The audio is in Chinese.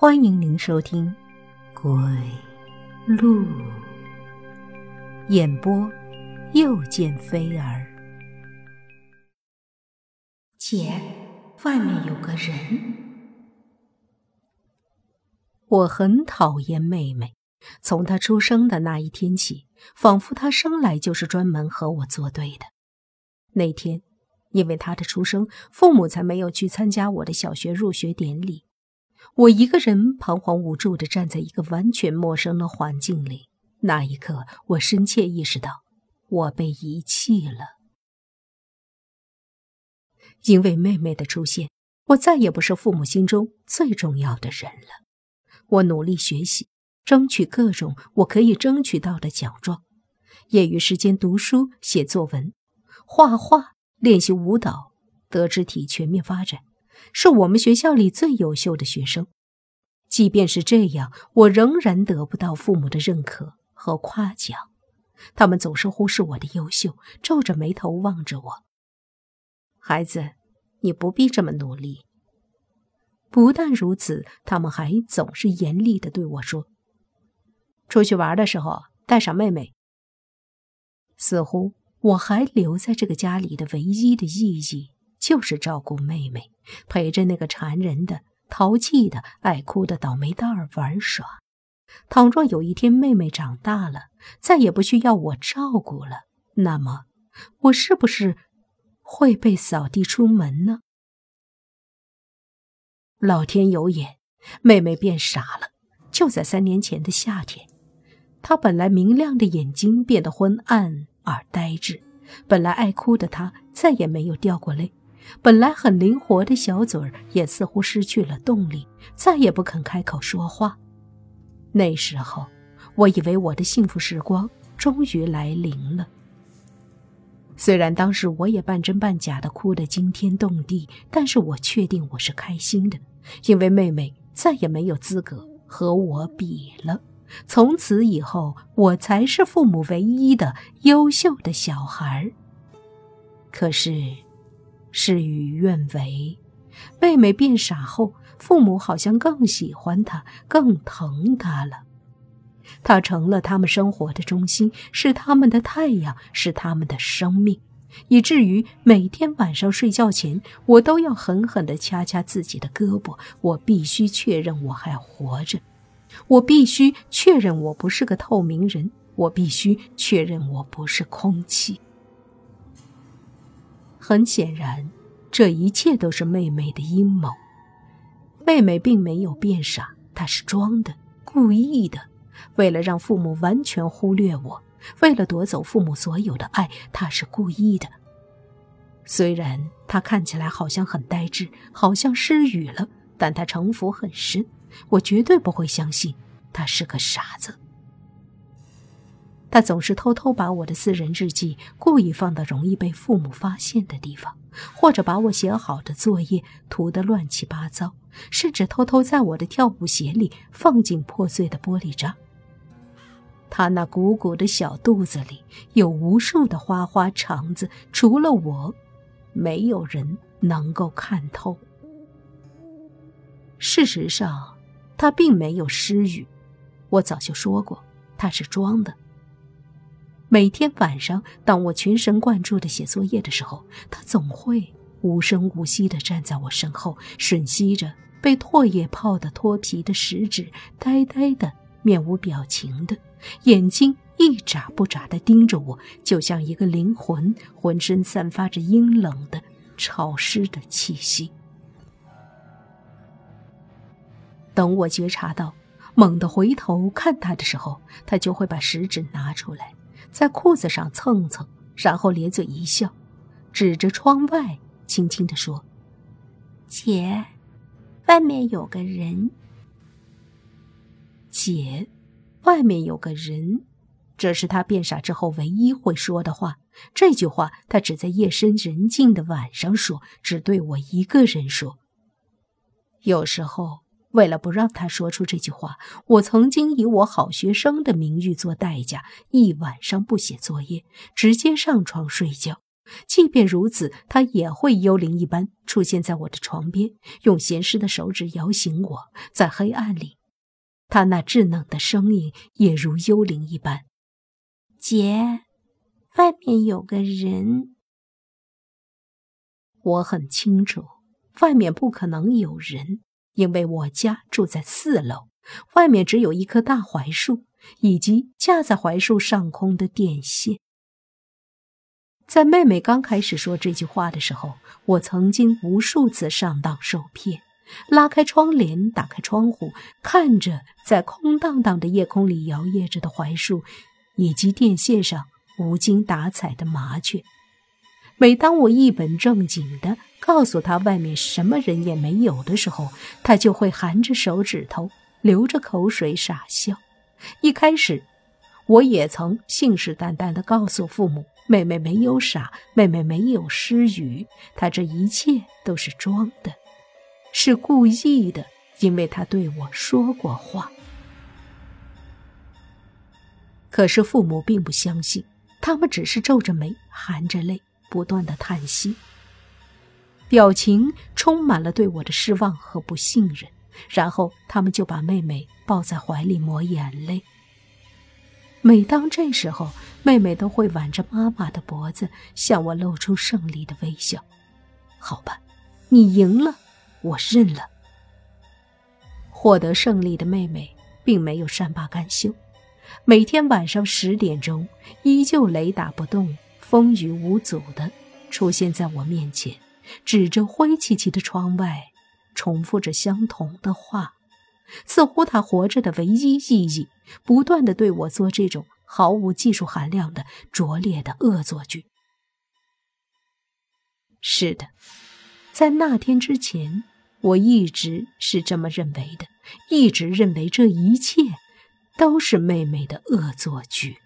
欢迎您收听《鬼路》演播，又见菲儿。姐，外面有个人。我很讨厌妹妹，从她出生的那一天起，仿佛她生来就是专门和我作对的。那天，因为她的出生，父母才没有去参加我的小学入学典礼。我一个人彷徨无助地站在一个完全陌生的环境里。那一刻，我深切意识到，我被遗弃了。因为妹妹的出现，我再也不是父母心中最重要的人了。我努力学习，争取各种我可以争取到的奖状。业余时间读书、写作文、画画、练习舞蹈，德智体全面发展，是我们学校里最优秀的学生。即便是这样，我仍然得不到父母的认可和夸奖。他们总是忽视我的优秀，皱着眉头望着我。孩子，你不必这么努力。不但如此，他们还总是严厉地对我说：“出去玩的时候带上妹妹。”似乎我还留在这个家里的唯一的意义，就是照顾妹妹，陪着那个缠人的、淘气的、爱哭的倒霉蛋儿玩耍。倘若有一天妹妹长大了，再也不需要我照顾了，那么我是不是会被扫地出门呢？老天有眼，妹妹变傻了。就在三年前的夏天，她本来明亮的眼睛变得昏暗而呆滞，本来爱哭的她再也没有掉过泪，本来很灵活的小嘴儿也似乎失去了动力，再也不肯开口说话。那时候，我以为我的幸福时光终于来临了。虽然当时我也半真半假的哭得惊天动地，但是我确定我是开心的。因为妹妹再也没有资格和我比了，从此以后我才是父母唯一的优秀的小孩。可是，事与愿违，妹妹变傻后，父母好像更喜欢她，更疼她了。她成了他们生活的中心，是他们的太阳，是他们的生命。以至于每天晚上睡觉前，我都要狠狠地掐掐自己的胳膊。我必须确认我还活着，我必须确认我不是个透明人，我必须确认我不是空气。很显然，这一切都是妹妹的阴谋。妹妹并没有变傻，她是装的，故意的，为了让父母完全忽略我。为了夺走父母所有的爱，她是故意的。虽然他看起来好像很呆滞，好像失语了，但他城府很深。我绝对不会相信他是个傻子。他总是偷偷把我的私人日记故意放到容易被父母发现的地方，或者把我写好的作业涂得乱七八糟，甚至偷偷在我的跳舞鞋里放进破碎的玻璃渣。他那鼓鼓的小肚子里有无数的花花肠子，除了我，没有人能够看透。事实上，他并没有失语，我早就说过，他是装的。每天晚上，当我全神贯注的写作业的时候，他总会无声无息的站在我身后，吮吸着被唾液泡的脱皮的食指，呆呆的。面无表情的眼睛一眨不眨地盯着我，就像一个灵魂，浑身散发着阴冷的、潮湿的气息。等我觉察到，猛地回头看他的时候，他就会把食指拿出来，在裤子上蹭蹭，然后咧嘴一笑，指着窗外，轻轻地说：“姐，外面有个人。”姐，外面有个人，这是他变傻之后唯一会说的话。这句话他只在夜深人静的晚上说，只对我一个人说。有时候，为了不让他说出这句话，我曾经以我好学生的名誉做代价，一晚上不写作业，直接上床睡觉，即便如此，他也会幽灵一般出现在我的床边，用咸湿的手指摇醒我。在黑暗里，他那稚嫩的声音也如幽灵一般：“姐，外面有个人。”我很清楚，外面不可能有人，因为我家住在四楼，外面只有一棵大槐树以及架在槐树上空的电线。在妹妹刚开始说这句话的时候，我曾经无数次上当受骗，拉开窗帘，打开窗户，看着在空荡荡的夜空里摇曳着的槐树，以及电线上无精打采的麻雀。每当我一本正经地告诉他外面什么人也没有的时候，他就会含着手指头，流着口水傻笑。一开始，我也曾信誓旦旦地告诉父母。妹妹没有傻，妹妹没有失语，她这一切都是装的，是故意的，因为她对我说过话。可是父母并不相信，他们只是皱着眉，含着泪，不断的叹息，表情充满了对我的失望和不信任。然后他们就把妹妹抱在怀里抹眼泪。每当这时候，妹妹都会挽着妈妈的脖子，向我露出胜利的微笑。好吧，你赢了，我认了。获得胜利的妹妹并没有善罢甘休，每天晚上十点钟，依旧雷打不动、风雨无阻的出现在我面前，指着灰漆漆的窗外，重复着相同的话。似乎他活着的唯一意义，不断的对我做这种毫无技术含量的拙劣的恶作剧。是的，在那天之前，我一直是这么认为的，一直认为这一切都是妹妹的恶作剧。